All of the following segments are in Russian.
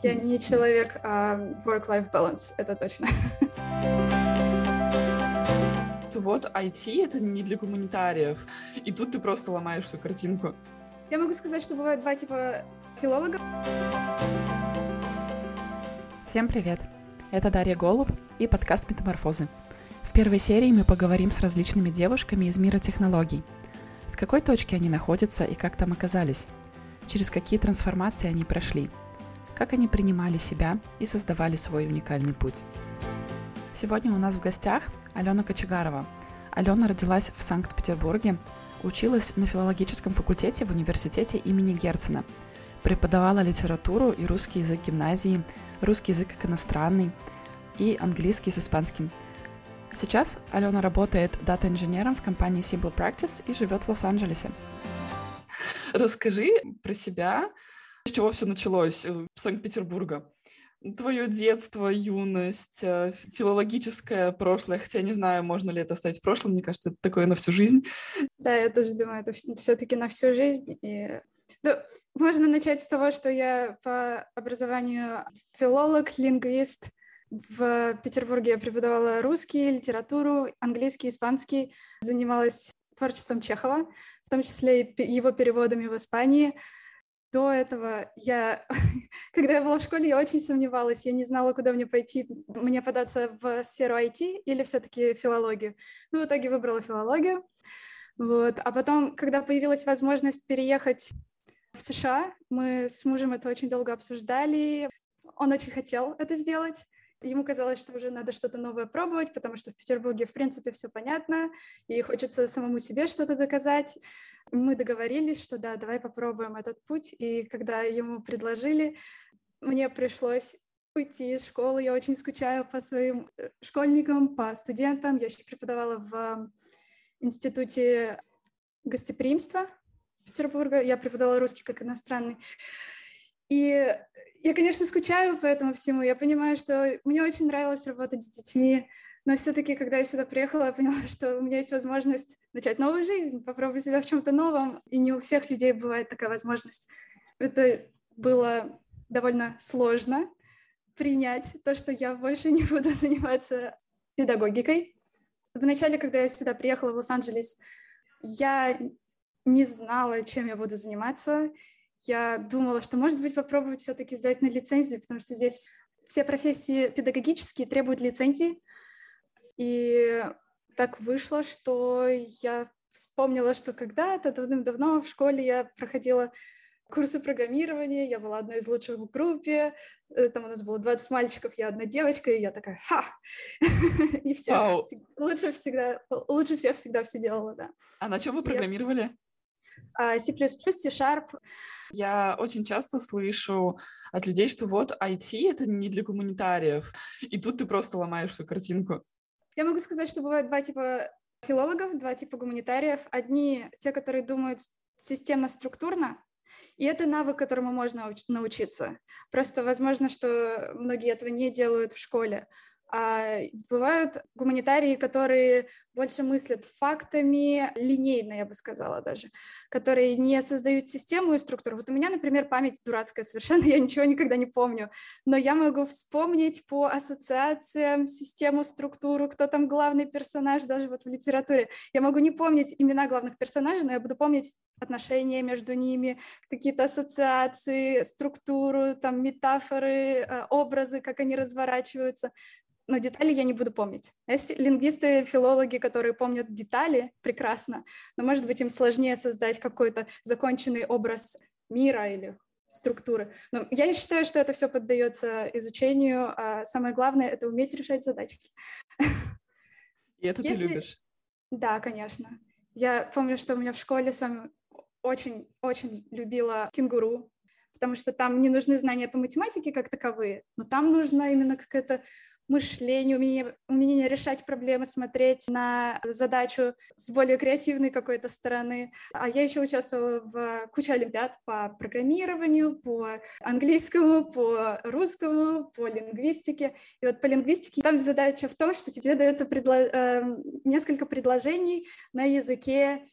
Я не человек а work-life balance, это точно. Вот IT — это не для гуманитариев, и тут ты просто ломаешь всю картинку. Я могу сказать, что бывают два типа филологов. Всем привет! Это Дарья Голуб и подкаст «Метаморфозы». В первой серии мы поговорим с различными девушками из мира технологий. В какой точке они находятся и как там оказались? Через какие трансформации они прошли – как они принимали себя и создавали свой уникальный путь. Сегодня у нас в гостях Алена Кочегарова. Алена родилась в Санкт-Петербурге, училась на филологическом факультете в университете имени Герцена, преподавала литературу и русский язык гимназии, русский язык как иностранный и английский с испанским. Сейчас Алена работает дата-инженером в компании Simple Practice и живет в Лос-Анджелесе. Расскажи про себя, с чего все началось? Э, Санкт-Петербурга. Твое детство, юность, э, филологическое прошлое, хотя не знаю, можно ли это оставить в прошлом, мне кажется, это такое на всю жизнь. Да, я тоже думаю, это все-таки на всю жизнь. И... Ну, можно начать с того, что я по образованию филолог, лингвист. В Петербурге я преподавала русский, литературу, английский, испанский, занималась творчеством Чехова, в том числе и его переводами в Испании до этого я, когда я была в школе, я очень сомневалась, я не знала, куда мне пойти, мне податься в сферу IT или все-таки филологию. Ну, в итоге выбрала филологию. Вот. А потом, когда появилась возможность переехать в США, мы с мужем это очень долго обсуждали. Он очень хотел это сделать. Ему казалось, что уже надо что-то новое пробовать, потому что в Петербурге, в принципе, все понятно, и хочется самому себе что-то доказать. Мы договорились, что да, давай попробуем этот путь. И когда ему предложили, мне пришлось уйти из школы. Я очень скучаю по своим э, школьникам, по студентам. Я еще преподавала в институте гостеприимства Петербурга. Я преподавала русский как иностранный. И я, конечно, скучаю по этому всему. Я понимаю, что мне очень нравилось работать с детьми, но все-таки, когда я сюда приехала, я поняла, что у меня есть возможность начать новую жизнь, попробовать себя в чем-то новом, и не у всех людей бывает такая возможность. Это было довольно сложно принять то, что я больше не буду заниматься педагогикой. Вначале, когда я сюда приехала в Лос-Анджелес, я не знала, чем я буду заниматься я думала, что, может быть, попробовать все-таки сдать на лицензию, потому что здесь все профессии педагогические требуют лицензии. И так вышло, что я вспомнила, что когда-то давным-давно в школе я проходила курсы программирования, я была одной из лучших в группе, э, там у нас было 20 мальчиков, я одна девочка, и я такая, ха! И все, лучше всегда, лучше всех всегда все делала, да. А на чем вы программировали? А, C++, C-Sharp. Я очень часто слышу от людей, что вот IT — это не для гуманитариев, и тут ты просто ломаешь всю картинку. Я могу сказать, что бывают два типа филологов, два типа гуманитариев. Одни — те, которые думают системно-структурно, и это навык, которому можно научиться. Просто возможно, что многие этого не делают в школе. А бывают гуманитарии, которые больше мыслят фактами, линейно, я бы сказала даже, которые не создают систему и структуру. Вот у меня, например, память дурацкая совершенно, я ничего никогда не помню, но я могу вспомнить по ассоциациям систему, структуру, кто там главный персонаж, даже вот в литературе. Я могу не помнить имена главных персонажей, но я буду помнить отношения между ними, какие-то ассоциации, структуру, там метафоры, э, образы, как они разворачиваются но детали я не буду помнить. Есть лингвисты, филологи, которые помнят детали прекрасно, но, может быть, им сложнее создать какой-то законченный образ мира или структуры. Но я считаю, что это все поддается изучению, а самое главное — это уметь решать задачки. И это Если... ты любишь? Да, конечно. Я помню, что у меня в школе сам очень-очень любила кенгуру, потому что там не нужны знания по математике как таковые, но там нужна именно какая-то мышление, умение, умение решать проблемы, смотреть на задачу с более креативной какой-то стороны. А я еще участвовала в куче олимпиад по программированию, по английскому, по русскому, по лингвистике. И вот по лингвистике там задача в том, что тебе дается предло... э, несколько предложений на языке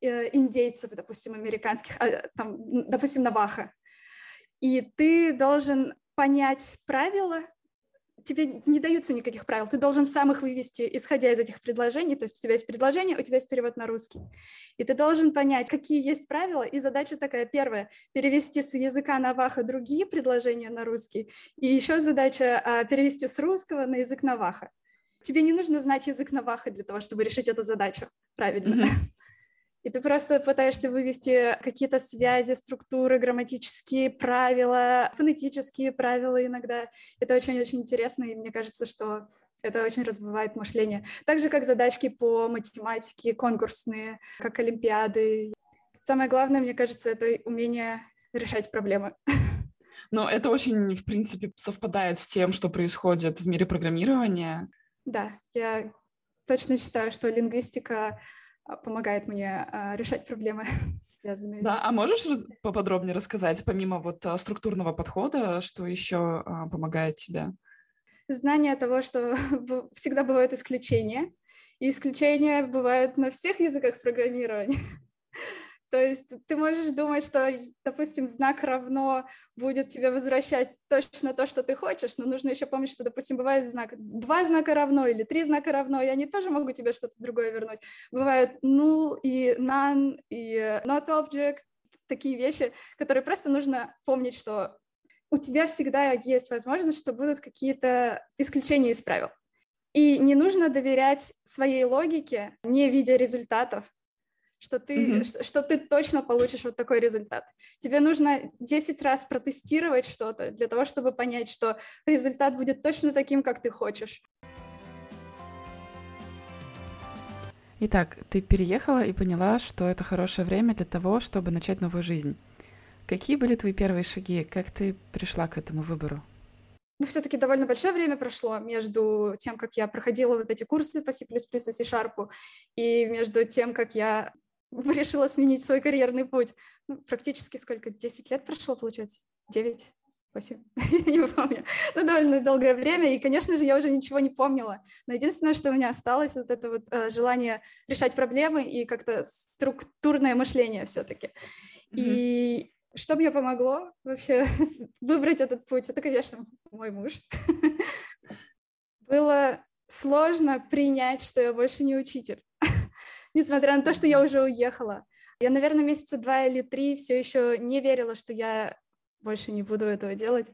э, индейцев, допустим, американских, а, там, допустим, наваха. И ты должен понять правила, тебе не даются никаких правил. Ты должен сам их вывести, исходя из этих предложений. То есть у тебя есть предложение, у тебя есть перевод на русский. И ты должен понять, какие есть правила. И задача такая первая — перевести с языка Наваха другие предложения на русский. И еще задача а, перевести с русского на язык Наваха. Тебе не нужно знать язык Наваха для того, чтобы решить эту задачу правильно. Mm-hmm. И ты просто пытаешься вывести какие-то связи, структуры, грамматические правила, фонетические правила иногда. Это очень-очень интересно, и мне кажется, что это очень развивает мышление. Так же, как задачки по математике, конкурсные, как олимпиады. Самое главное, мне кажется, это умение решать проблемы. Но это очень, в принципе, совпадает с тем, что происходит в мире программирования. Да, я точно считаю, что лингвистика помогает мне а, решать проблемы, связанные да, с... а можешь раз- поподробнее рассказать, помимо вот а, структурного подхода, что еще а, помогает тебе? Знание того, что всегда бывают исключения, и исключения бывают на всех языках программирования. То есть ты можешь думать, что, допустим, знак равно будет тебе возвращать точно то, что ты хочешь, но нужно еще помнить, что, допустим, бывает знак два знака равно или три знака равно, и они тоже могут тебе что-то другое вернуть. Бывают null и none и not object, такие вещи, которые просто нужно помнить, что у тебя всегда есть возможность, что будут какие-то исключения из правил. И не нужно доверять своей логике, не видя результатов, что ты, mm-hmm. что, что ты точно получишь вот такой результат. Тебе нужно 10 раз протестировать что-то для того, чтобы понять, что результат будет точно таким, как ты хочешь. Итак, ты переехала и поняла, что это хорошее время для того, чтобы начать новую жизнь. Какие были твои первые шаги? Как ты пришла к этому выбору? ну, все-таки довольно большое время прошло между тем, как я проходила вот эти курсы по C++ и C-Sharp, и между тем, как я решила сменить свой карьерный путь. Ну, практически сколько? 10 лет прошло, получается? 9? 8? я не помню. Ну, довольно долгое время, и, конечно же, я уже ничего не помнила. Но единственное, что у меня осталось, вот это вот э, желание решать проблемы и как-то структурное мышление все-таки. Mm-hmm. И что мне помогло вообще выбрать этот путь? Это, конечно, мой муж. Было сложно принять, что я больше не учитель несмотря на то, что я уже уехала. Я, наверное, месяца два или три все еще не верила, что я больше не буду этого делать.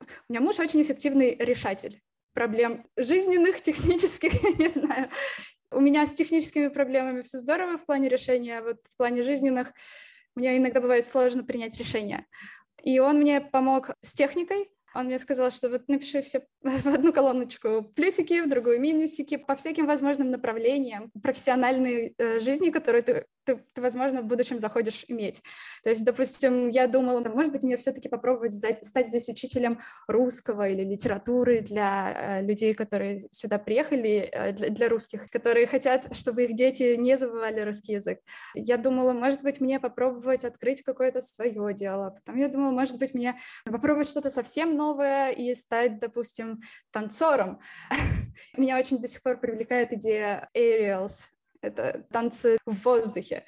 У меня муж очень эффективный решатель проблем жизненных, технических, я не знаю. У меня с техническими проблемами все здорово в плане решения, а вот в плане жизненных мне иногда бывает сложно принять решение. И он мне помог с техникой, он мне сказал, что вот напиши все в одну колоночку плюсики, в другую минусики, по всяким возможным направлениям профессиональной э, жизни, которые ты, ты, ты, возможно, в будущем заходишь иметь. То есть, допустим, я думала, может быть, мне все-таки попробовать сдать, стать здесь учителем русского или литературы для э, людей, которые сюда приехали, э, для, для русских, которые хотят, чтобы их дети не забывали русский язык. Я думала, может быть, мне попробовать открыть какое-то свое дело. Потом я думала, может быть, мне попробовать что-то совсем новое и стать, допустим, танцором. Меня очень до сих пор привлекает идея aerials, это танцы в воздухе.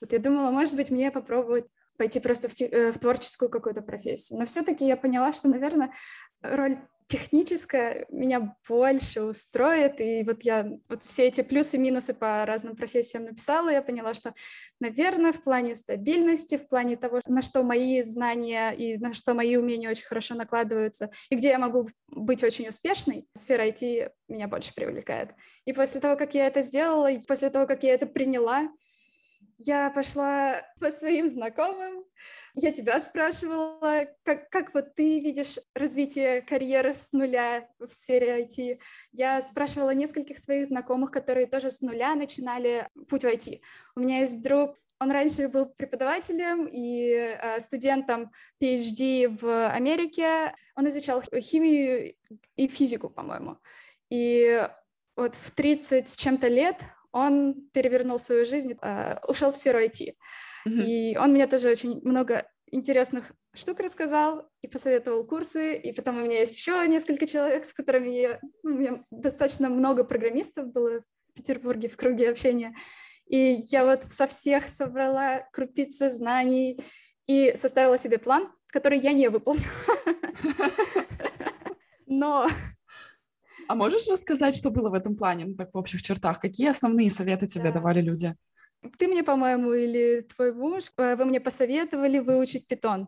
Вот я думала, может быть, мне попробовать пойти просто в, э, в творческую какую-то профессию. Но все-таки я поняла, что, наверное, роль техническое меня больше устроит, и вот я вот все эти плюсы и минусы по разным профессиям написала, я поняла, что, наверное, в плане стабильности, в плане того, на что мои знания и на что мои умения очень хорошо накладываются, и где я могу быть очень успешной, сфера IT меня больше привлекает. И после того, как я это сделала, после того, как я это приняла, я пошла по своим знакомым. Я тебя спрашивала, как, как вот ты видишь развитие карьеры с нуля в сфере IT. Я спрашивала нескольких своих знакомых, которые тоже с нуля начинали путь в IT. У меня есть друг, он раньше был преподавателем и э, студентом PhD в Америке. Он изучал химию и физику, по-моему. И вот в 30 с чем-то лет он перевернул свою жизнь, э, ушел в сферу IT. Mm-hmm. И он мне тоже очень много интересных штук рассказал и посоветовал курсы, и потом у меня есть еще несколько человек, с которыми я... Ну, у меня достаточно много программистов было в Петербурге в круге общения, и я вот со всех собрала крупицы знаний и составила себе план, который я не выполнила. Но... А можешь рассказать, что было в этом плане, ну, так в общих чертах? Какие основные советы тебе да. давали люди? Ты мне, по-моему, или твой муж, э, вы мне посоветовали выучить питон.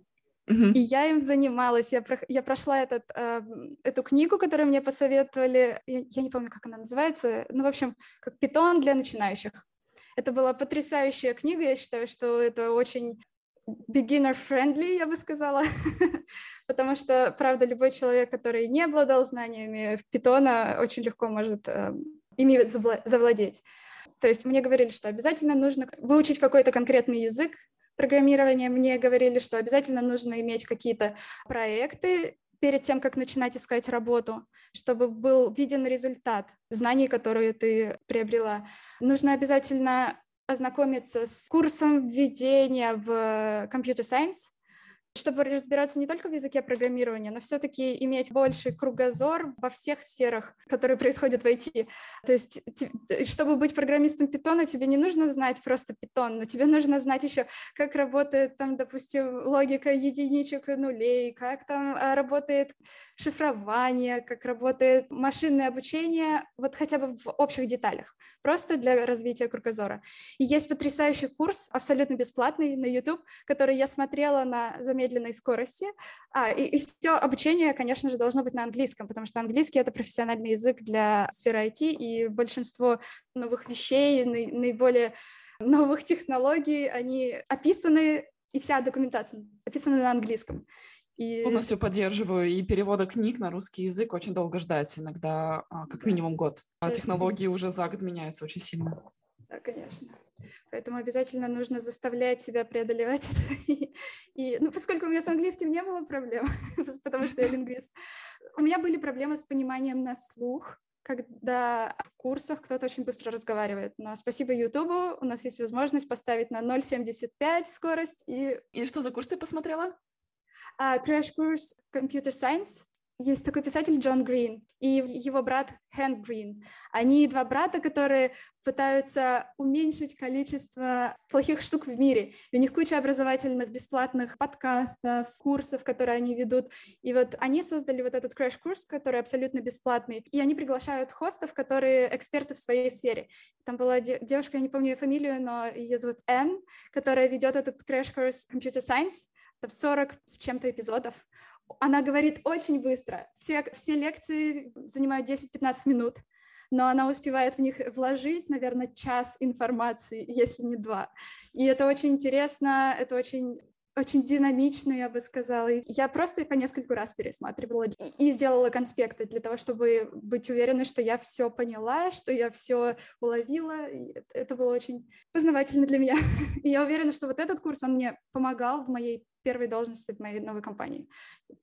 Uh-huh. И я им занималась, я, про, я прошла этот, э, эту книгу, которую мне посоветовали, я, я не помню, как она называется, ну, в общем, как питон для начинающих. Это была потрясающая книга, я считаю, что это очень beginner-friendly, я бы сказала, потому что, правда, любой человек, который не обладал знаниями в питона, очень легко может э, ими завладеть. То есть мне говорили, что обязательно нужно выучить какой-то конкретный язык, программирования мне говорили, что обязательно нужно иметь какие-то проекты перед тем, как начинать искать работу, чтобы был виден результат знаний, которые ты приобрела. Нужно обязательно ознакомиться с курсом введения в компьютер сайенс, чтобы разбираться не только в языке программирования, но все-таки иметь больший кругозор во всех сферах, которые происходят в IT. То есть, чтобы быть программистом питона, тебе не нужно знать просто питон, но тебе нужно знать еще, как работает там, допустим, логика единичек и нулей, как там а, работает шифрование, как работает машинное обучение, вот хотя бы в общих деталях, просто для развития кругозора. И есть потрясающий курс, абсолютно бесплатный на YouTube, который я смотрела на замедленном медленной скорости. А, и, и все обучение, конечно же, должно быть на английском, потому что английский — это профессиональный язык для сферы IT, и большинство новых вещей, наиболее новых технологий, они описаны, и вся документация описана на английском. И... Полностью поддерживаю. И перевода книг на русский язык очень долго ждать, иногда а, как минимум год. А технологии уже за год меняются очень сильно. Да, конечно. Поэтому обязательно нужно заставлять себя преодолевать это. И, и, ну, поскольку у меня с английским не было проблем, потому что я лингвист, у меня были проблемы с пониманием на слух, когда в курсах кто-то очень быстро разговаривает. Но спасибо Ютубу, у нас есть возможность поставить на 0.75 скорость. И, и что за курс ты посмотрела? Uh, crash курс Computer Science. Есть такой писатель Джон Грин и его брат Хэнк Грин. Они два брата, которые пытаются уменьшить количество плохих штук в мире. И у них куча образовательных бесплатных подкастов, курсов, которые они ведут. И вот они создали вот этот crash-курс, который абсолютно бесплатный. И они приглашают хостов, которые эксперты в своей сфере. Там была девушка, я не помню ее фамилию, но ее зовут Энн, которая ведет этот crash-курс Computer Science. Там 40 с чем-то эпизодов. Она говорит очень быстро. Все, все лекции занимают 10-15 минут, но она успевает в них вложить, наверное, час информации, если не два. И это очень интересно, это очень очень динамично, я бы сказала. Я просто по нескольку раз пересматривала и сделала конспекты для того, чтобы быть уверенной, что я все поняла, что я все уловила. И это было очень познавательно для меня. И я уверена, что вот этот курс, он мне помогал в моей первой должности в моей новой компании.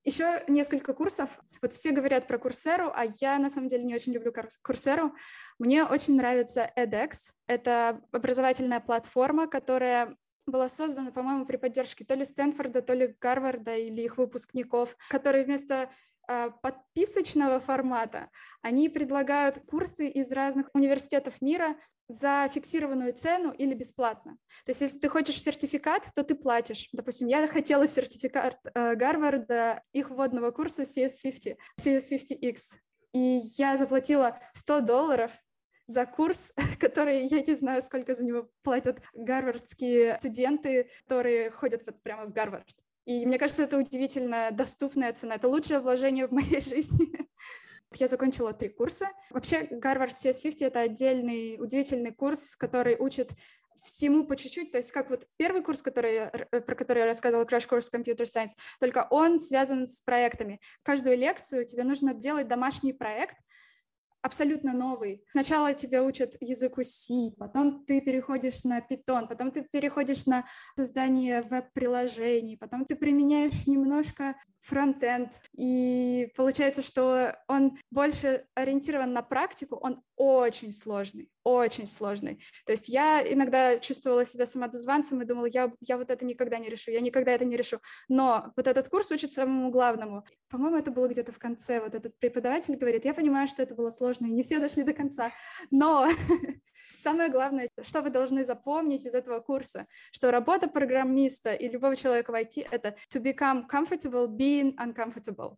Еще несколько курсов. Вот все говорят про Курсеру, а я на самом деле не очень люблю Курсеру. Мне очень нравится edX. Это образовательная платформа, которая была создана, по-моему, при поддержке то ли Стэнфорда, то ли Гарварда или их выпускников, которые вместо а, подписочного формата, они предлагают курсы из разных университетов мира за фиксированную цену или бесплатно. То есть если ты хочешь сертификат, то ты платишь. Допустим, я хотела сертификат э, Гарварда, их вводного курса CS50, CS50X, и я заплатила 100 долларов за курс, который, я не знаю, сколько за него платят гарвардские студенты, которые ходят вот прямо в Гарвард. И мне кажется, это удивительно доступная цена. Это лучшее вложение в моей жизни. Я закончила три курса. Вообще, Гарвард CS50 — это отдельный удивительный курс, который учит всему по чуть-чуть, то есть как вот первый курс, который, про который я рассказывала, Crash Course Computer Science, только он связан с проектами. Каждую лекцию тебе нужно делать домашний проект, абсолютно новый. Сначала тебя учат языку C, потом ты переходишь на Python, потом ты переходишь на создание веб-приложений, потом ты применяешь немножко фронтенд, и получается, что он больше ориентирован на практику, он очень сложный, очень сложный. То есть я иногда чувствовала себя самодозванцем и думала, я, я вот это никогда не решу, я никогда это не решу. Но вот этот курс учит самому главному. По-моему, это было где-то в конце. Вот этот преподаватель говорит, я понимаю, что это было сложно, и не все дошли до конца, но самое главное, что вы должны запомнить из этого курса, что работа программиста и любого человека в IT — это to become comfortable being uncomfortable.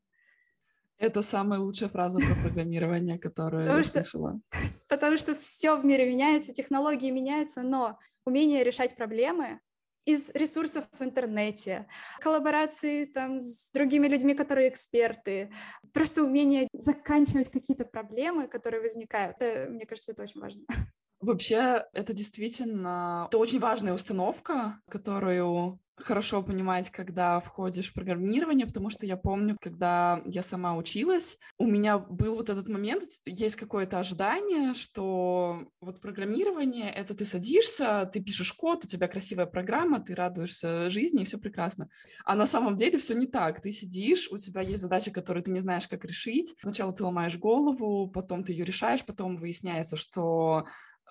Это самая лучшая фраза про программирование, которую потому я что, слышала. Потому что все в мире меняется, технологии меняются, но умение решать проблемы из ресурсов в интернете, коллаборации там с другими людьми, которые эксперты, просто умение заканчивать какие-то проблемы, которые возникают. Это, мне кажется, это очень важно. Вообще, это действительно это очень важная установка, которую хорошо понимать, когда входишь в программирование, потому что я помню, когда я сама училась, у меня был вот этот момент, есть какое-то ожидание, что вот программирование — это ты садишься, ты пишешь код, у тебя красивая программа, ты радуешься жизни, и все прекрасно. А на самом деле все не так. Ты сидишь, у тебя есть задача, которую ты не знаешь, как решить. Сначала ты ломаешь голову, потом ты ее решаешь, потом выясняется, что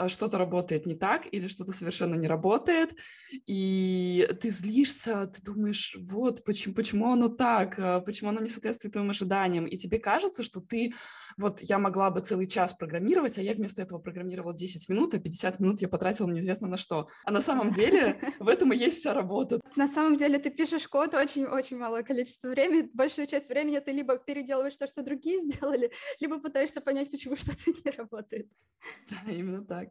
что-то работает не так или что-то совершенно не работает, и ты злишься, ты думаешь, вот, почему, почему оно так, а, почему оно не соответствует твоим ожиданиям, и тебе кажется, что ты, вот, я могла бы целый час программировать, а я вместо этого программировала 10 минут, а 50 минут я потратила неизвестно на что. А на самом деле в этом и есть вся работа. На самом деле ты пишешь код очень-очень малое количество времени, большую часть времени ты либо переделываешь то, что другие сделали, либо пытаешься понять, почему что-то не работает. Да, именно так.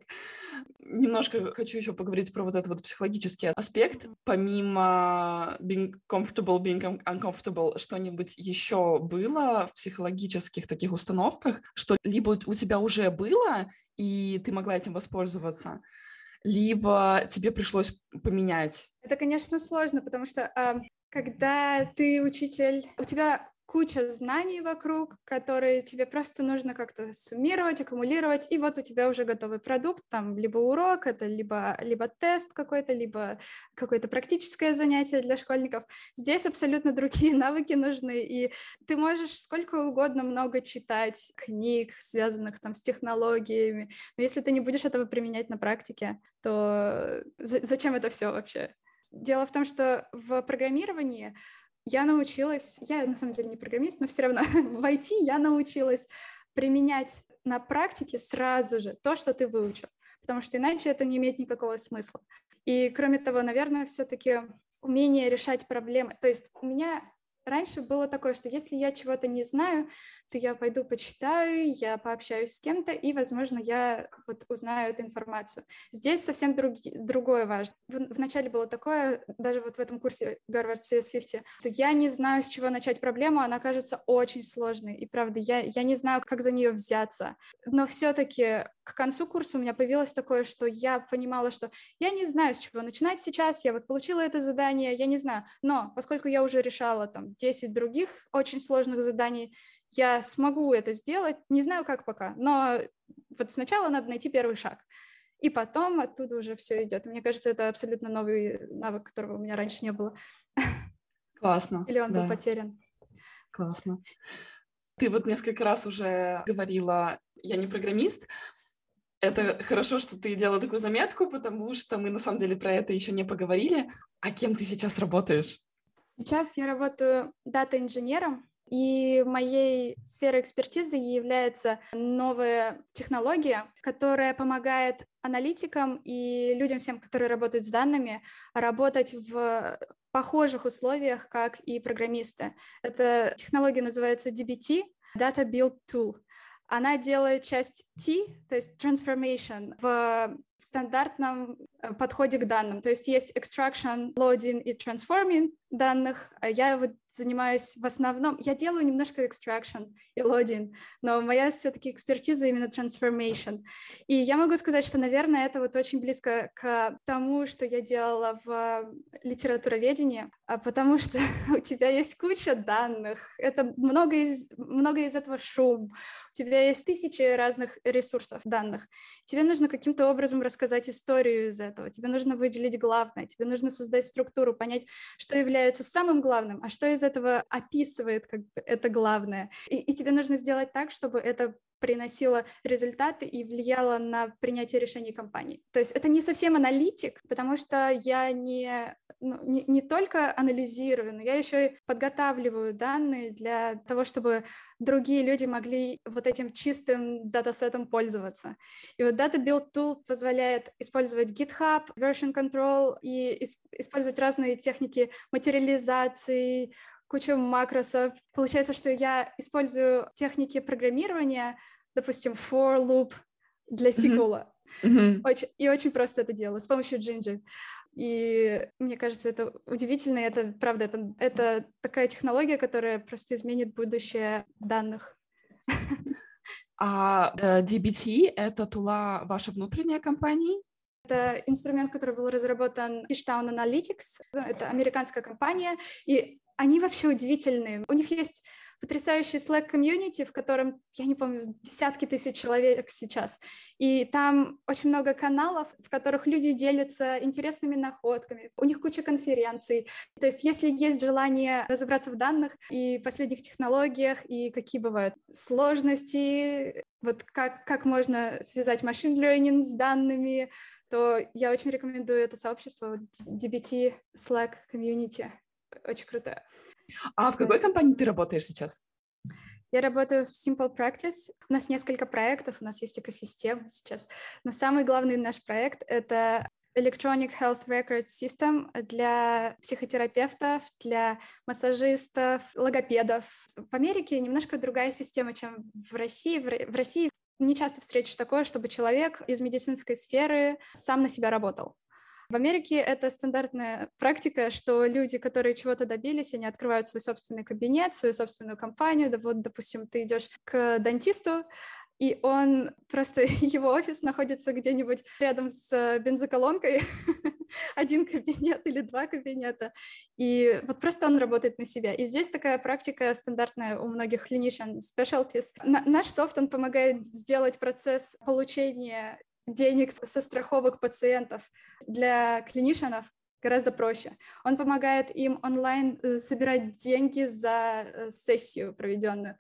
Немножко хочу еще поговорить про вот этот вот психологический аспект. Помимо being comfortable, being uncomfortable, что-нибудь еще было в психологических таких установках, что либо у тебя уже было, и ты могла этим воспользоваться, либо тебе пришлось поменять? Это, конечно, сложно, потому что э, когда ты учитель, у тебя куча знаний вокруг, которые тебе просто нужно как-то суммировать, аккумулировать, и вот у тебя уже готовый продукт, там либо урок, это либо, либо тест какой-то, либо какое-то практическое занятие для школьников. Здесь абсолютно другие навыки нужны, и ты можешь сколько угодно много читать книг, связанных там с технологиями, но если ты не будешь этого применять на практике, то зачем это все вообще? Дело в том, что в программировании я научилась, я на самом деле не программист, но все равно в IT я научилась применять на практике сразу же то, что ты выучил, потому что иначе это не имеет никакого смысла. И кроме того, наверное, все-таки умение решать проблемы. То есть у меня Раньше было такое, что если я чего-то не знаю, то я пойду почитаю, я пообщаюсь с кем-то, и, возможно, я вот узнаю эту информацию. Здесь совсем друг, другое важно. В, вначале было такое, даже вот в этом курсе Harvard CS50, что я не знаю, с чего начать проблему, она кажется очень сложной, и правда, я, я не знаю, как за нее взяться. Но все-таки к концу курса у меня появилось такое, что я понимала, что я не знаю, с чего начинать сейчас, я вот получила это задание, я не знаю, но поскольку я уже решала там 10 других очень сложных заданий, я смогу это сделать, не знаю как пока, но вот сначала надо найти первый шаг, и потом оттуда уже все идет. Мне кажется, это абсолютно новый навык, которого у меня раньше не было. Классно. Или он да. был потерян. Классно. Ты вот несколько раз уже говорила, я не программист, это хорошо, что ты делала такую заметку, потому что мы на самом деле про это еще не поговорили. А кем ты сейчас работаешь? Сейчас я работаю дата-инженером, и моей сферой экспертизы является новая технология, которая помогает аналитикам и людям всем, которые работают с данными, работать в похожих условиях, как и программисты. Эта технология называется DBT, Data Build Tool. Она делает часть T, то есть transformation, в стандартном э, подходе к данным. То есть есть extraction, loading и transforming данных. А я вот занимаюсь в основном... Я делаю немножко extraction и loading, но моя все-таки экспертиза именно transformation. И я могу сказать, что, наверное, это вот очень близко к тому, что я делала в литературоведении, а потому что у тебя есть куча данных, это много из, много из этого шум, у тебя есть тысячи разных ресурсов данных. Тебе нужно каким-то образом рассказать историю из этого, тебе нужно выделить главное, тебе нужно создать структуру, понять, что является самым главным, а что из этого описывает как бы это главное. И, и тебе нужно сделать так, чтобы это приносила результаты и влияла на принятие решений компании. То есть это не совсем аналитик, потому что я не ну, не, не только анализирую, но я еще и подготавливаю данные для того, чтобы другие люди могли вот этим чистым датасетом пользоваться. И вот Data Build Tool позволяет использовать GitHub, version control и использовать разные техники материализации, кучу макросов. Получается, что я использую техники программирования, допустим, for loop для. Mm-hmm. Очень, и очень просто это делаю с помощью Jinja. И мне кажется, это удивительно, и это правда, это, это такая технология, которая просто изменит будущее данных. А э, DBT — это тула вашей внутренней компании? Это инструмент, который был разработан Fishtown Analytics. Это американская компания, и они вообще удивительные. У них есть потрясающий Slack комьюнити, в котором, я не помню, десятки тысяч человек сейчас. И там очень много каналов, в которых люди делятся интересными находками. У них куча конференций. То есть если есть желание разобраться в данных и последних технологиях, и какие бывают сложности, вот как, как можно связать машин learning с данными, то я очень рекомендую это сообщество DBT Slack Community. Очень круто. А в какой компании ты работаешь сейчас? Я работаю в Simple Practice. У нас несколько проектов, у нас есть экосистема сейчас. Но самый главный наш проект — это Electronic Health Record System для психотерапевтов, для массажистов, логопедов. В Америке немножко другая система, чем в России. В России не часто встретишь такое, чтобы человек из медицинской сферы сам на себя работал. В Америке это стандартная практика, что люди, которые чего-то добились, они открывают свой собственный кабинет, свою собственную компанию. Да вот, допустим, ты идешь к дантисту, и он просто его офис находится где-нибудь рядом с бензоколонкой, один кабинет или два кабинета, и вот просто он работает на себя. И здесь такая практика стандартная у многих clinician specialties. наш софт, он помогает сделать процесс получения денег со страховок пациентов для клинишенов гораздо проще. Он помогает им онлайн э, собирать деньги за э, сессию проведенную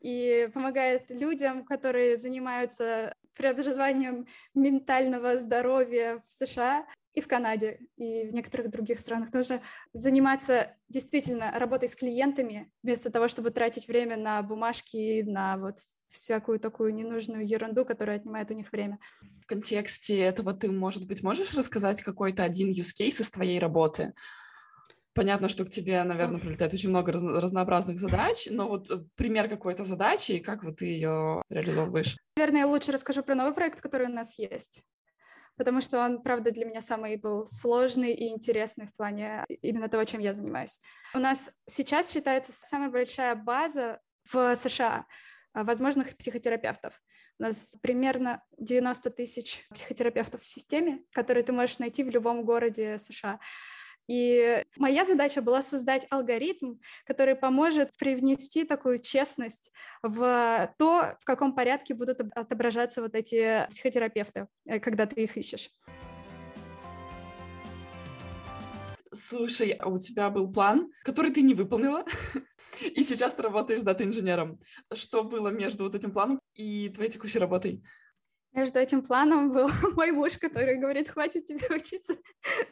и помогает людям, которые занимаются преобразованием ментального здоровья в США и в Канаде, и в некоторых других странах тоже, заниматься действительно работой с клиентами, вместо того, чтобы тратить время на бумажки, на вот всякую такую ненужную ерунду, которая отнимает у них время. В контексте этого ты, может быть, можешь рассказать какой-то один use case из твоей работы? Понятно, что к тебе, наверное, прилетает очень много раз- разнообразных задач, но вот э, пример какой-то задачи и как вот ты ее реализовываешь. Наверное, я лучше расскажу про новый проект, который у нас есть потому что он, правда, для меня самый был сложный и интересный в плане именно того, чем я занимаюсь. У нас сейчас считается самая большая база в США возможных психотерапевтов. У нас примерно 90 тысяч психотерапевтов в системе, которые ты можешь найти в любом городе США. И моя задача была создать алгоритм, который поможет привнести такую честность в то, в каком порядке будут отображаться вот эти психотерапевты, э, когда ты их ищешь. Слушай, а у тебя был план, который ты не выполнила, и сейчас ты работаешь дата-инженером. Что было между вот этим планом и твоей текущей работой? Между этим планом был мой муж, который говорит, хватит тебе учиться,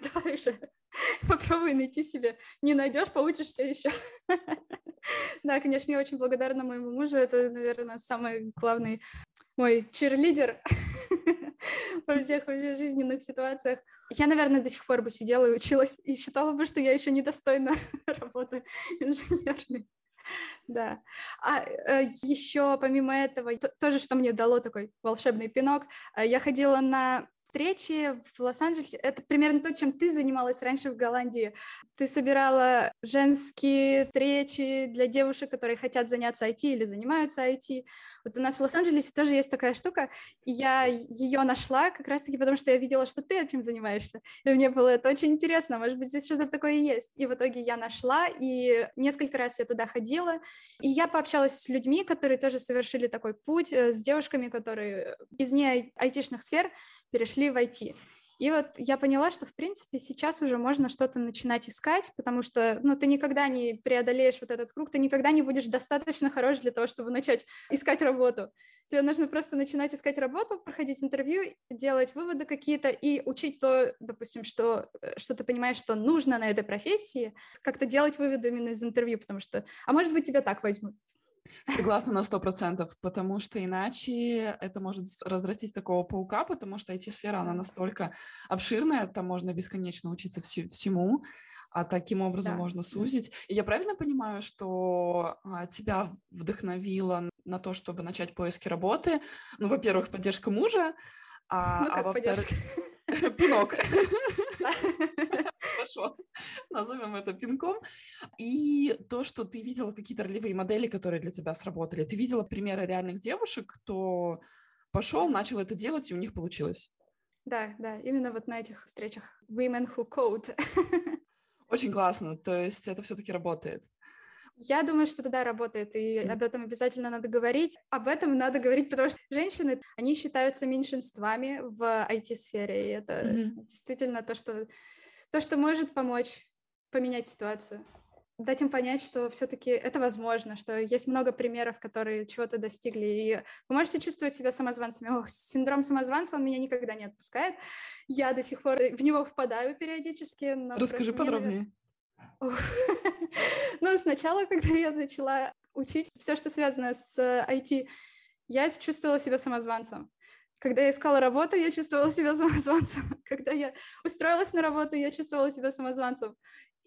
давай уже попробуй найти себе. Не найдешь, поучишься еще. Да, конечно, я очень благодарна моему мужу. Это, наверное, самый главный мой чирлидер во всех вообще жизненных ситуациях. Я, наверное, до сих пор бы сидела и училась, и считала бы, что я еще недостойна работы инженерной. Да. А э, еще помимо этого, то, тоже, что мне дало такой волшебный пинок, э, я ходила на встречи в Лос-Анджелесе. Это примерно то, чем ты занималась раньше в Голландии. Ты собирала женские встречи для девушек, которые хотят заняться IT или занимаются IT. Вот у нас в Лос-Анджелесе тоже есть такая штука, и я ее нашла как раз-таки потому, что я видела, что ты этим занимаешься. И мне было это очень интересно, может быть, здесь что-то такое есть. И в итоге я нашла, и несколько раз я туда ходила, и я пообщалась с людьми, которые тоже совершили такой путь, э, с девушками, которые из не айтишных сфер перешли в IT. И вот я поняла, что, в принципе, сейчас уже можно что-то начинать искать, потому что, ну, ты никогда не преодолеешь вот этот круг, ты никогда не будешь достаточно хорош для того, чтобы начать искать работу. Тебе нужно просто начинать искать работу, проходить интервью, делать выводы какие-то и учить то, допустим, что, э, что ты понимаешь, что нужно на этой профессии, как-то делать выводы именно из интервью, потому что, а может быть, тебя так возьмут. Согласна на сто процентов, потому что иначе это может разрастить такого паука, потому что IT-сфера, она настолько обширная, там можно бесконечно учиться всему, а таким образом да. можно сузить. И я правильно понимаю, что а, тебя вдохновило на то, чтобы начать поиски работы? Ну, во-первых, поддержка мужа, а, ну, а во-вторых... Пинок. Хорошо, назовем это пинком. И то, что ты видела какие-то ролевые модели, которые для тебя сработали. Ты видела примеры реальных девушек, кто пошел, начал это делать, и у них получилось. Да, да, именно вот на этих встречах Women Who Code. Очень классно, то есть это все-таки работает. Я думаю, что это да, работает, и об этом обязательно надо говорить. Об этом надо говорить, потому что женщины, они считаются меньшинствами в IT-сфере, и это mm-hmm. действительно то, что, то, что может помочь поменять ситуацию. Дать им понять, что все-таки это возможно, что есть много примеров, которые чего-то достигли, и вы можете чувствовать себя самозванцами. Ох, синдром самозванца, он меня никогда не отпускает. Я до сих пор в него впадаю периодически. Расскажи подробнее. Ну, сначала, когда я начала учить все, что связано с IT, я чувствовала себя самозванцем. Когда я искала работу, я чувствовала себя самозванцем. Когда я устроилась на работу, я чувствовала себя самозванцем.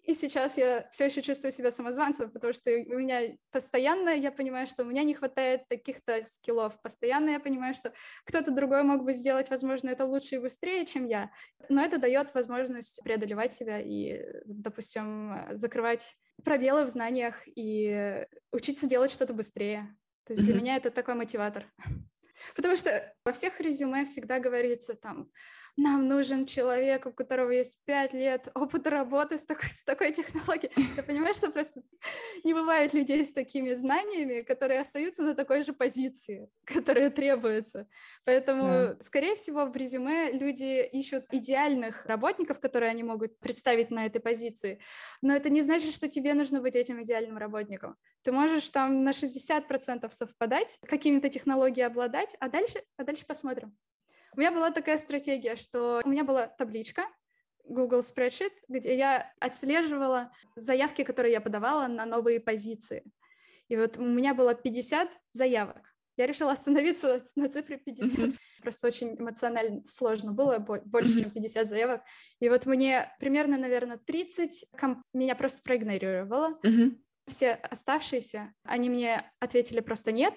И сейчас я все еще чувствую себя самозванцем, потому что у меня постоянно, я понимаю, что у меня не хватает таких-то скиллов. Постоянно я понимаю, что кто-то другой мог бы сделать, возможно, это лучше и быстрее, чем я. Но это дает возможность преодолевать себя и, допустим, закрывать пробелы в знаниях и учиться делать что-то быстрее. То есть для меня это такой мотиватор. Потому что во всех резюме всегда говорится там, нам нужен человек, у которого есть пять лет опыта работы с такой, с такой технологией. Я понимаю, что просто не бывает людей с такими знаниями, которые остаются на такой же позиции, которая требуется. Поэтому, да. скорее всего, в резюме люди ищут идеальных работников, которые они могут представить на этой позиции. Но это не значит, что тебе нужно быть этим идеальным работником. Ты можешь там на 60% совпадать, какими-то технологиями обладать, а дальше, а дальше посмотрим. У меня была такая стратегия, что у меня была табличка, Google Spreadsheet, где я отслеживала заявки, которые я подавала на новые позиции. И вот у меня было 50 заявок. Я решила остановиться на цифре 50. Mm-hmm. Просто очень эмоционально сложно было, больше, mm-hmm. чем 50 заявок. И вот мне примерно, наверное, 30 комп... меня просто проигнорировало. Mm-hmm. Все оставшиеся, они мне ответили просто нет,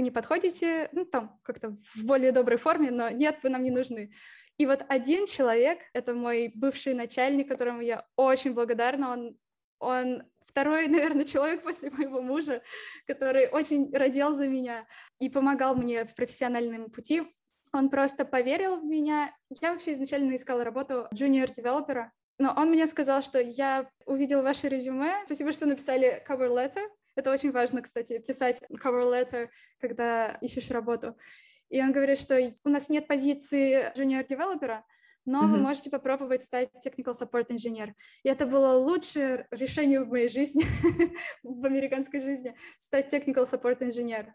вы не подходите, ну, там, как-то в более доброй форме, но нет, вы нам не нужны. И вот один человек, это мой бывший начальник, которому я очень благодарна, он, он второй, наверное, человек после моего мужа, который очень родил за меня и помогал мне в профессиональном пути. Он просто поверил в меня. Я вообще изначально искала работу junior-девелопера, но он мне сказал, что я увидел ваше резюме, спасибо, что написали cover letter, это очень важно, кстати, писать cover letter, когда ищешь работу. И он говорит, что у нас нет позиции junior-девелопера, но mm-hmm. вы можете попробовать стать technical support инженер. И это было лучшее решение в моей жизни, в американской жизни, стать technical support инженер.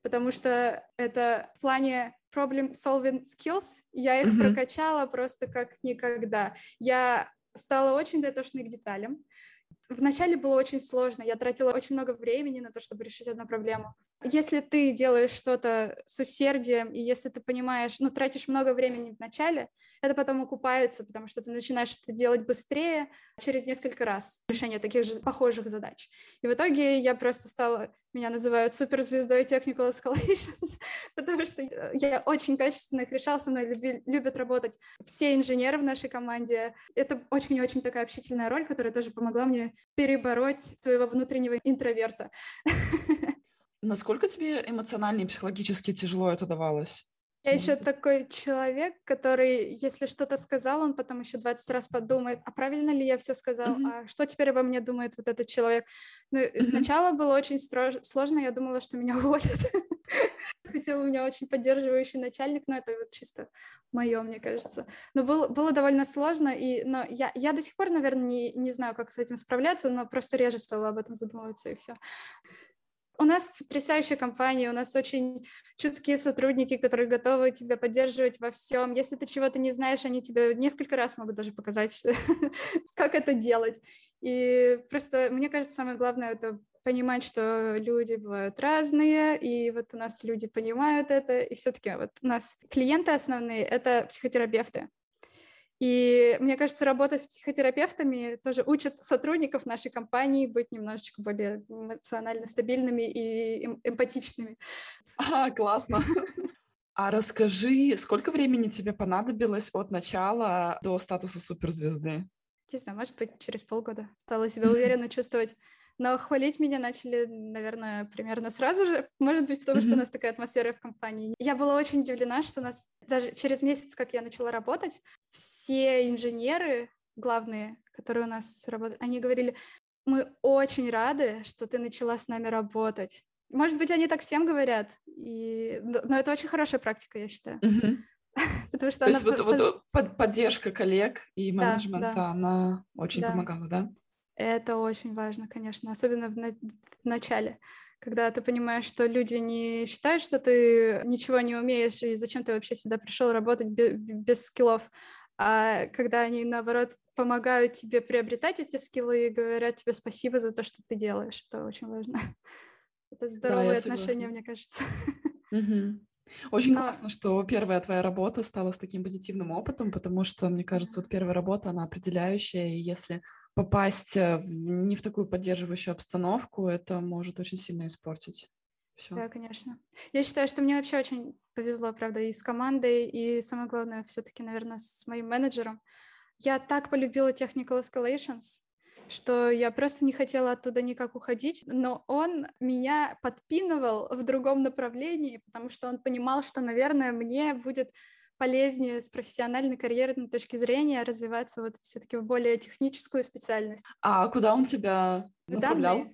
Потому что это в плане problem solving skills, я их mm-hmm. прокачала просто как никогда. Я стала очень дотошной к деталям. Вначале было очень сложно, я тратила очень много времени на то, чтобы решить одну проблему. Если ты делаешь что-то с усердием, и если ты понимаешь, ну, тратишь много времени в начале, это потом окупается, потому что ты начинаешь это делать быстрее через несколько раз, решение таких же похожих задач. И в итоге я просто стала, меня называют суперзвездой Technical Escalations, потому что я очень качественно их решала, со мной люби, любят работать все инженеры в нашей команде. Это очень-очень такая общительная роль, которая тоже помогла мне перебороть своего внутреннего интроверта. Насколько тебе эмоционально и психологически тяжело это давалось? Я еще такой человек, который, если что-то сказал, он потом еще 20 раз подумает, а правильно ли я все сказал, mm-hmm. а что теперь обо мне думает вот этот человек. Ну, mm-hmm. сначала было очень строж... сложно, я думала, что меня уволят. хотел у меня очень поддерживающий начальник, но это вот чисто мое, мне кажется. Но было, было довольно сложно, и, но я, я до сих пор, наверное, не, не знаю, как с этим справляться, но просто реже стала об этом задумываться, и все. У нас потрясающая компания, у нас очень чуткие сотрудники, которые готовы тебя поддерживать во всем. Если ты чего-то не знаешь, они тебе несколько раз могут даже показать, как это делать. И просто, мне кажется, самое главное — это понимать, что люди бывают разные, и вот у нас люди понимают это, и все-таки вот у нас клиенты основные — это психотерапевты. И мне кажется, работа с психотерапевтами тоже учит сотрудников нашей компании быть немножечко более эмоционально стабильными и эм эмпатичными. А, классно. А расскажи, сколько времени тебе понадобилось от начала до статуса суперзвезды? Не знаю, может быть, через полгода. Стала себя уверенно чувствовать. Но хвалить меня начали, наверное, примерно сразу же. Может быть, потому что у нас такая атмосфера в компании. Я была очень удивлена, что у нас даже через месяц, как я начала работать, все инженеры главные, которые у нас работают, они говорили, мы очень рады, что ты начала с нами работать. Может быть, они так всем говорят, и... но это очень хорошая практика, я считаю. Потому что То она... есть вот, вот поддержка коллег и менеджмента, да, да. она очень да. помогала, да? Это очень важно, конечно, особенно в, на- в начале, когда ты понимаешь, что люди не считают, что ты ничего не умеешь, и зачем ты вообще сюда пришел работать без, без скиллов, а когда они, наоборот, помогают тебе приобретать эти скиллы и говорят тебе спасибо за то, что ты делаешь. Это очень важно. Это здоровые да, отношения, мне кажется. Угу. Очень Но... классно, что первая твоя работа стала с таким позитивным опытом, потому что, мне кажется, вот первая работа, она определяющая, и если попасть э, не в такую поддерживающую обстановку, это может очень сильно испортить. Все. Да, конечно. Я считаю, что мне вообще очень повезло, правда, и с командой, и самое главное, все-таки, наверное, с моим менеджером. Я так полюбила Technical Escalations, что я просто не хотела оттуда никак уходить, но он меня подпинывал в другом направлении, потому что он понимал, что, наверное, мне будет полезнее с профессиональной карьерной точки зрения развиваться вот все-таки в более техническую специальность. А куда он тебя в направлял?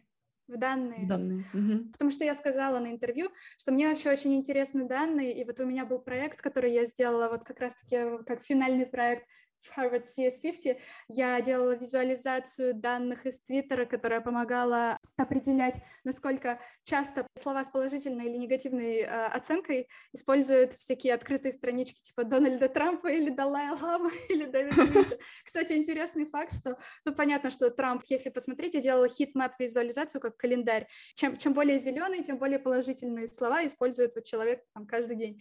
В данные. В данные. Угу. Потому что я сказала на интервью, что мне вообще очень интересны данные, и вот у меня был проект, который я сделала вот как раз-таки как финальный проект в Harvard CS50 я делала визуализацию данных из Твиттера, которая помогала определять, насколько часто слова с положительной или негативной э, оценкой используют всякие открытые странички типа Дональда Трампа или Далая Лама или Дэвида Линча. Кстати, интересный факт, что, ну, понятно, что Трамп, если посмотреть, делала хит-мэп визуализацию как календарь. Чем, чем более зеленый, тем более положительные слова использует вот человек там каждый день.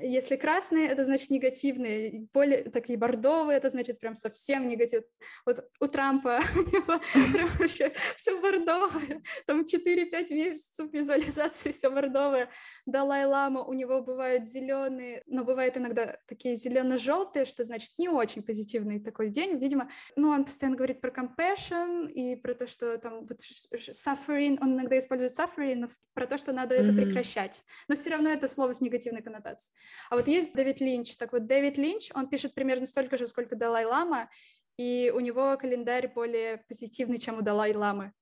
Если красные, это значит негативные, более такие бордовые, это значит прям совсем негатив. Вот у Трампа прям вообще все бордовое, там 4-5 месяцев визуализации все бордовое. Далай-лама у него бывают зеленые, но бывает иногда такие зелено-желтые, что значит не очень позитивный такой день, видимо. Ну, он постоянно говорит про compassion и про то, что там вот suffering, он иногда использует suffering, про то, что надо это прекращать. Но все равно это слово с негативной коннотацией. А вот есть Дэвид Линч. Так вот, Дэвид Линч, он пишет примерно столько же, сколько Далай-Лама, и у него календарь более позитивный, чем у Далай-Ламы.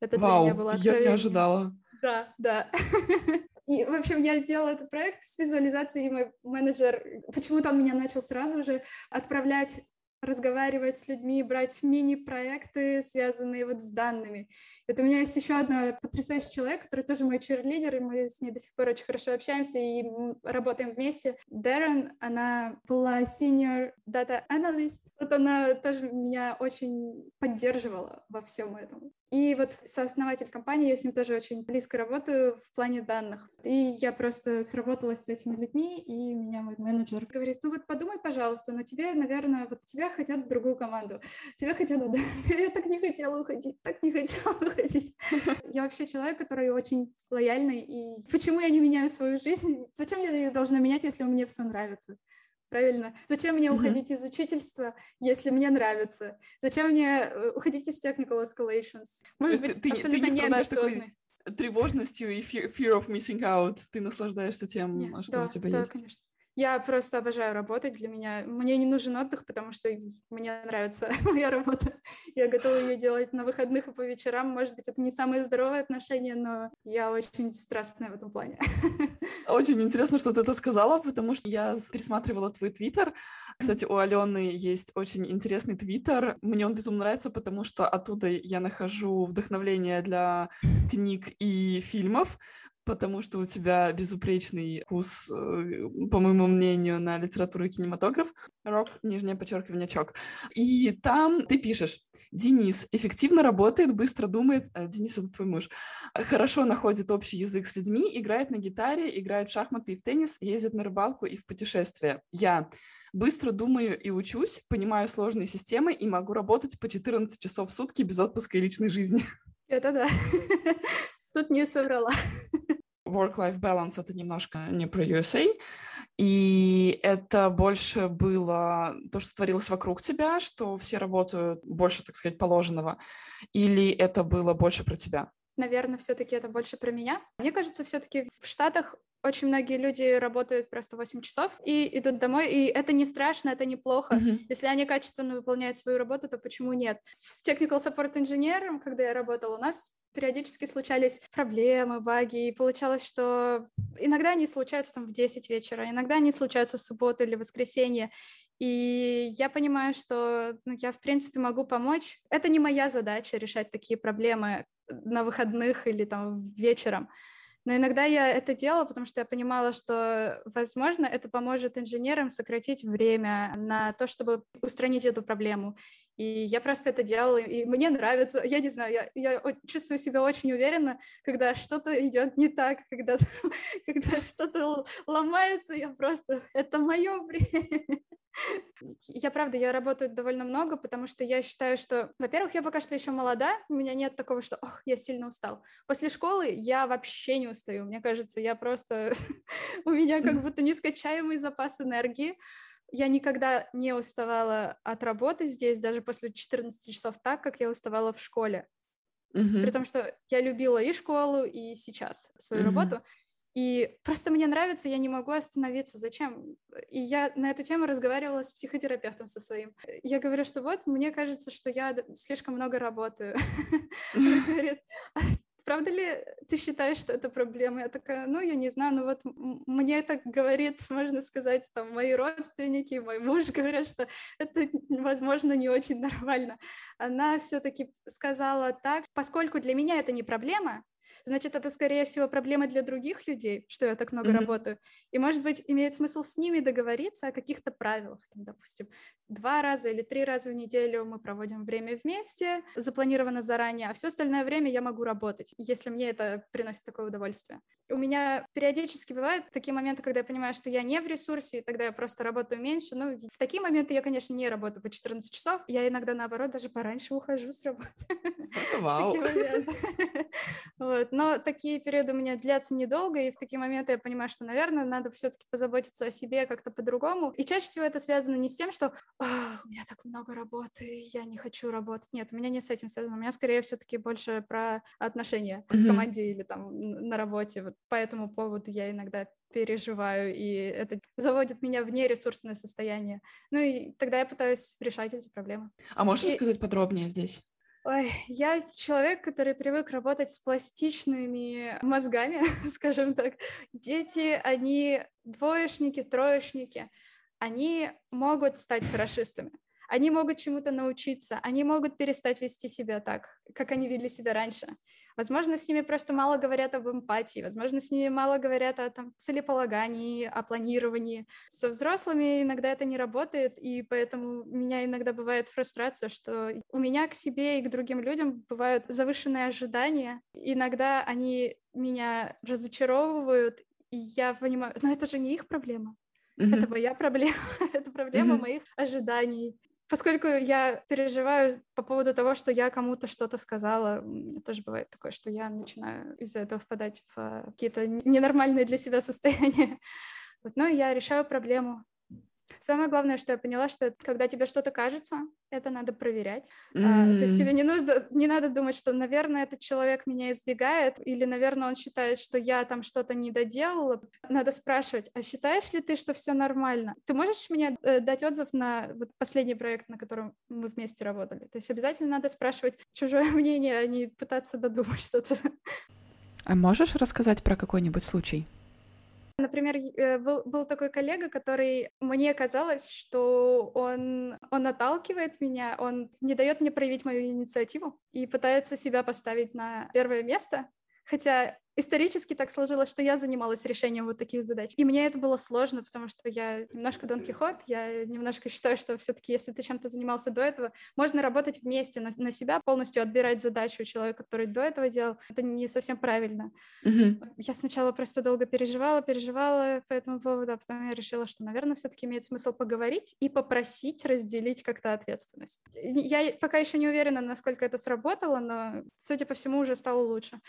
Это для Вау, меня было я не ожидала. Да, да. И, в общем, я сделала этот проект с визуализацией, и мой менеджер почему-то он меня начал сразу же отправлять разговаривать с людьми, брать мини-проекты, связанные вот с данными. Вот у меня есть еще одна потрясающий человек, который тоже мой черлидер, и мы с ней до сих пор очень хорошо общаемся и работаем вместе. Дэрон, она была senior data analyst, вот она тоже меня очень поддерживала во всем этом. И вот сооснователь компании, я с ним тоже очень близко работаю в плане данных. И я просто сработалась с этими людьми, и меня мой менеджер говорит, ну вот подумай, пожалуйста, но тебе, наверное, вот тебя хотят в другую команду. Тебя хотят, да, я так не хотела уходить, так не хотела уходить. Я вообще человек, который очень лояльный, и почему я не меняю свою жизнь? Зачем я ее должна менять, если мне все нравится? Правильно? Зачем мне mm-hmm. уходить из учительства, если мне нравится? Зачем мне э, уходить из technical escalations? Может быть, ты, абсолютно ты не, не амбициозный. Тревожностью и fear, fear of missing out. Ты наслаждаешься тем, Нет, что да, у тебя да, есть. Конечно. Я просто обожаю работать. Для меня мне не нужен отдых, потому что мне нравится моя работа. Я готова ее делать на выходных и по вечерам. Может быть, это не самые здоровые отношения, но я очень страстная в этом плане. Очень интересно, что ты это сказала, потому что я пересматривала твой твиттер. Кстати, у Алены есть очень интересный твиттер. Мне он безумно нравится, потому что оттуда я нахожу вдохновление для книг и фильмов потому что у тебя безупречный вкус, э, по моему мнению, на литературу и кинематограф. Рок, нижнее подчеркивание, чок. И там ты пишешь, Денис эффективно работает, быстро думает, а, Денис это твой муж, хорошо находит общий язык с людьми, играет на гитаре, играет в шахматы и в теннис, ездит на рыбалку и в путешествия. Я быстро думаю и учусь, понимаю сложные системы и могу работать по 14 часов в сутки без отпуска и личной жизни. Это да. Тут не соврала. Work-life balance — это немножко не про USA, и это больше было то, что творилось вокруг тебя, что все работают больше, так сказать, положенного, или это было больше про тебя? Наверное, все-таки это больше про меня. Мне кажется, все-таки в Штатах очень многие люди работают просто 8 часов и идут домой, и это не страшно, это неплохо. Mm-hmm. Если они качественно выполняют свою работу, то почему нет? Technical Support Engineer, когда я работала, у нас периодически случались проблемы, баги, и получалось, что иногда они случаются там в 10 вечера, иногда они случаются в субботу или воскресенье, и я понимаю, что ну, я, в принципе, могу помочь. Это не моя задача решать такие проблемы на выходных или там вечером. Но иногда я это делала, потому что я понимала, что, возможно, это поможет инженерам сократить время на то, чтобы устранить эту проблему. И я просто это делала, и мне нравится. Я не знаю, я, я чувствую себя очень уверенно, когда что-то идет не так, когда, когда что-то ломается, я просто... Это мое время. Я правда, я работаю довольно много, потому что я считаю, что, во-первых, я пока что еще молода, у меня нет такого, что, ох, я сильно устал. После школы я вообще не устаю, мне кажется, я просто, у меня как будто нескачаемый запас энергии. Я никогда не уставала от работы здесь, даже после 14 часов так, как я уставала в школе. Mm-hmm. При том, что я любила и школу, и сейчас свою mm-hmm. работу. И просто мне нравится, я не могу остановиться. Зачем? И я на эту тему разговаривала с психотерапевтом со своим. Я говорю, что вот, мне кажется, что я слишком много работаю. Он говорит, «А правда ли ты считаешь, что это проблема? Я такая, ну, я не знаю, ну вот мне это говорит, можно сказать, там, мои родственники, мой муж говорят, что это, возможно, не очень нормально. Она все-таки сказала так, поскольку для меня это не проблема, значит, это, скорее всего, проблема для других людей, что я так много mm-hmm. работаю. И, может быть, имеет смысл с ними договориться о каких-то правилах. Там, допустим, два раза или три раза в неделю мы проводим время вместе, запланировано заранее, а все остальное время я могу работать, если мне это приносит такое удовольствие. У меня периодически бывают такие моменты, когда я понимаю, что я не в ресурсе, и тогда я просто работаю меньше. Ну, в такие моменты я, конечно, не работаю по 14 часов. Я иногда, наоборот, даже пораньше ухожу с работы. Вау. Вот. Но такие периоды у меня длятся недолго, и в такие моменты я понимаю, что, наверное, надо все-таки позаботиться о себе как-то по-другому. И чаще всего это связано не с тем, что у меня так много работы, я не хочу работать. Нет, у меня не с этим связано. У меня скорее все-таки больше про отношения в команде или там на работе. Вот по этому поводу я иногда переживаю, и это заводит меня в нересурсное состояние. Ну и тогда я пытаюсь решать эти проблемы. А можешь и... рассказать подробнее здесь? Ой, я человек, который привык работать с пластичными мозгами, скажем так. Дети, они двоечники, троечники, они могут стать хорошистами. Они могут чему-то научиться, они могут перестать вести себя так, как они вели себя раньше. Возможно, с ними просто мало говорят об эмпатии, возможно, с ними мало говорят о там, целеполагании, о планировании. Со взрослыми иногда это не работает, и поэтому у меня иногда бывает фрустрация, что у меня к себе и к другим людям бывают завышенные ожидания. Иногда они меня разочаровывают, и я понимаю, но это же не их проблема. Mm-hmm. Это моя проблема, это проблема mm-hmm. моих ожиданий поскольку я переживаю по поводу того, что я кому-то что-то сказала, у меня тоже бывает такое, что я начинаю из-за этого впадать в а, какие-то ненормальные для себя состояния. Вот, но я решаю проблему. Самое главное, что я поняла, что когда тебе что-то кажется, это надо проверять. Mm. А, то есть тебе не нужно, не надо думать, что, наверное, этот человек меня избегает, или, наверное, он считает, что я там что-то не доделала. Надо спрашивать, а считаешь ли ты, что все нормально? Ты можешь мне э, дать отзыв на вот последний проект, на котором мы вместе работали? То есть обязательно надо спрашивать чужое мнение, а не пытаться додумать что-то. А можешь рассказать про какой-нибудь случай? Например, э, был, был такой коллега, который мне казалось, что он, он отталкивает меня, он не дает мне проявить мою инициативу и пытается себя поставить на первое место. Хотя исторически так сложилось, что я занималась решением вот таких задач. И мне это было сложно, потому что я немножко Дон Кихот, я немножко считаю, что все-таки, если ты чем-то занимался до этого, можно работать вместе на, на себя, полностью отбирать задачу у человека, который до этого делал. Это не совсем правильно. Mm-hmm. Я сначала просто долго переживала, переживала по этому поводу, а потом я решила, что, наверное, все-таки имеет смысл поговорить и попросить разделить как-то ответственность. Я пока еще не уверена, насколько это сработало, но, судя по всему, уже стало лучше.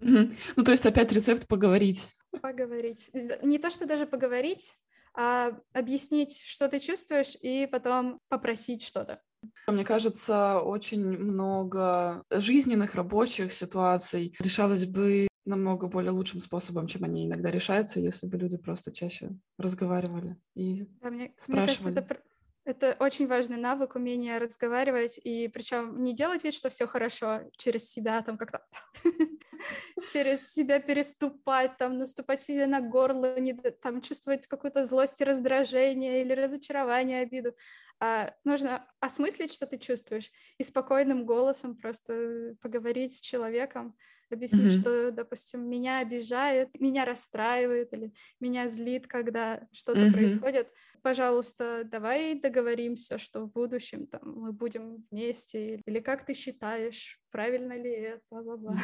Mm-hmm. Ну, то есть опять рецепт поговорить. Поговорить. Не то, что даже поговорить, а объяснить, что ты чувствуешь, и потом попросить что-то. Мне кажется, очень много жизненных, рабочих ситуаций решалось бы намного более лучшим способом, чем они иногда решаются, если бы люди просто чаще разговаривали и да, мне, спрашивали. Мне кажется, это это очень важный навык, умение разговаривать, и причем не делать вид, что все хорошо через себя, там как-то через себя переступать, там наступать себе на горло, не, там чувствовать какую-то злость и раздражение или разочарование, обиду. А нужно осмыслить, что ты чувствуешь, и спокойным голосом просто поговорить с человеком, объяснить, mm-hmm. что, допустим, меня обижает, меня расстраивает или меня злит, когда что-то mm-hmm. происходит. Пожалуйста, давай договоримся, что в будущем там мы будем вместе. Или как ты считаешь, правильно ли это? Бла-бла-бла.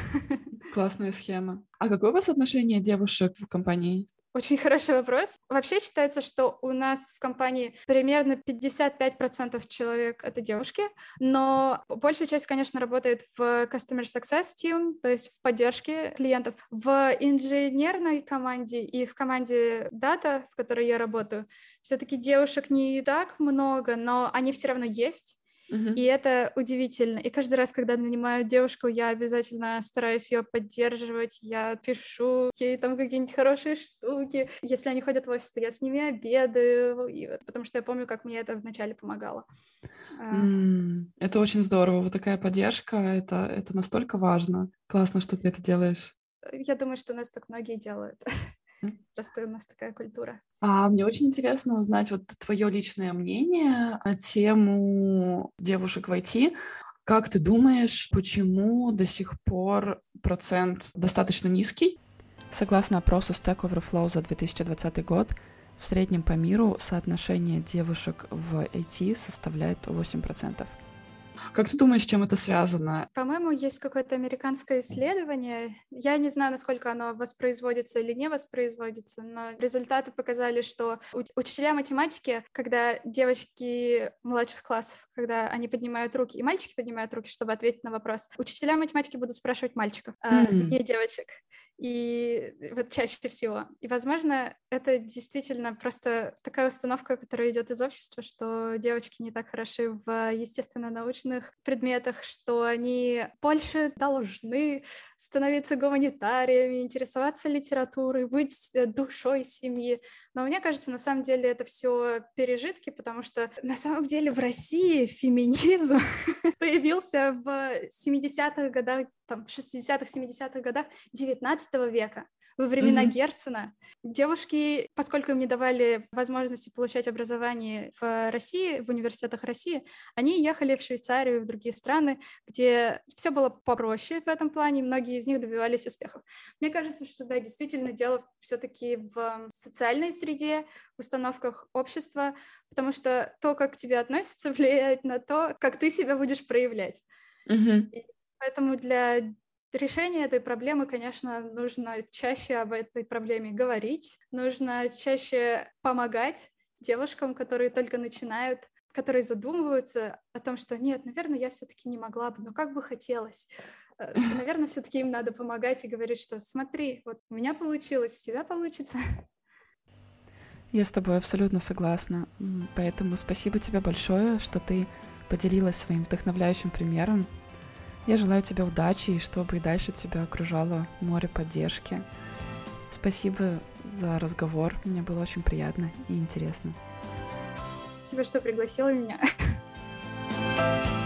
Классная схема. А какое у вас отношение девушек в компании? Очень хороший вопрос. Вообще считается, что у нас в компании примерно 55% человек — это девушки, но большая часть, конечно, работает в Customer Success Team, то есть в поддержке клиентов. В инженерной команде и в команде Data, в которой я работаю, все-таки девушек не так много, но они все равно есть. Uh-huh. И это удивительно. И каждый раз, когда нанимаю девушку, я обязательно стараюсь ее поддерживать. Я пишу ей там какие-нибудь хорошие штуки. Если они ходят в офис, то я с ними обедаю. И вот, потому что я помню, как мне это вначале помогало. Mm, это очень здорово. Вот такая поддержка, это, это настолько важно. Классно, что ты это делаешь. Я думаю, что у нас так многие делают. Просто у нас такая культура. А мне очень интересно узнать вот твое личное мнение на тему девушек в IT. Как ты думаешь, почему до сих пор процент достаточно низкий? Согласно опросу Stack Overflow за 2020 год, в среднем по миру соотношение девушек в IT составляет 8%. Как ты думаешь, с чем это связано? По-моему, есть какое-то американское исследование. Я не знаю, насколько оно воспроизводится или не воспроизводится, но результаты показали, что учителя математики, когда девочки младших классов, когда они поднимают руки, и мальчики поднимают руки, чтобы ответить на вопрос, учителя математики будут спрашивать мальчиков, mm-hmm. а не девочек и вот чаще всего. И, возможно, это действительно просто такая установка, которая идет из общества, что девочки не так хороши в естественно-научных предметах, что они больше должны становиться гуманитариями, интересоваться литературой, быть э, душой семьи. Но мне кажется, на самом деле это все пережитки, потому что на самом деле в России феминизм появился в 70-х годах там, в 60-х, 70-х годах 19 века, во времена mm-hmm. Герцена. Девушки, поскольку им не давали возможности получать образование в России, в университетах России, они ехали в Швейцарию, в другие страны, где все было попроще в этом плане, и многие из них добивались успехов. Мне кажется, что да, действительно дело все-таки в социальной среде, в установках общества, потому что то, как к тебе относятся, влияет на то, как ты себя будешь проявлять. Mm-hmm. Поэтому для решения этой проблемы, конечно, нужно чаще об этой проблеме говорить, нужно чаще помогать девушкам, которые только начинают, которые задумываются о том, что нет, наверное, я все-таки не могла бы, но как бы хотелось. Э, наверное, все-таки им надо помогать и говорить, что смотри, вот у меня получилось, у тебя получится. Я с тобой абсолютно согласна. Поэтому спасибо тебе большое, что ты поделилась своим вдохновляющим примером. Я желаю тебе удачи и чтобы и дальше тебя окружало море поддержки. Спасибо за разговор. Мне было очень приятно и интересно. Спасибо, что пригласила меня.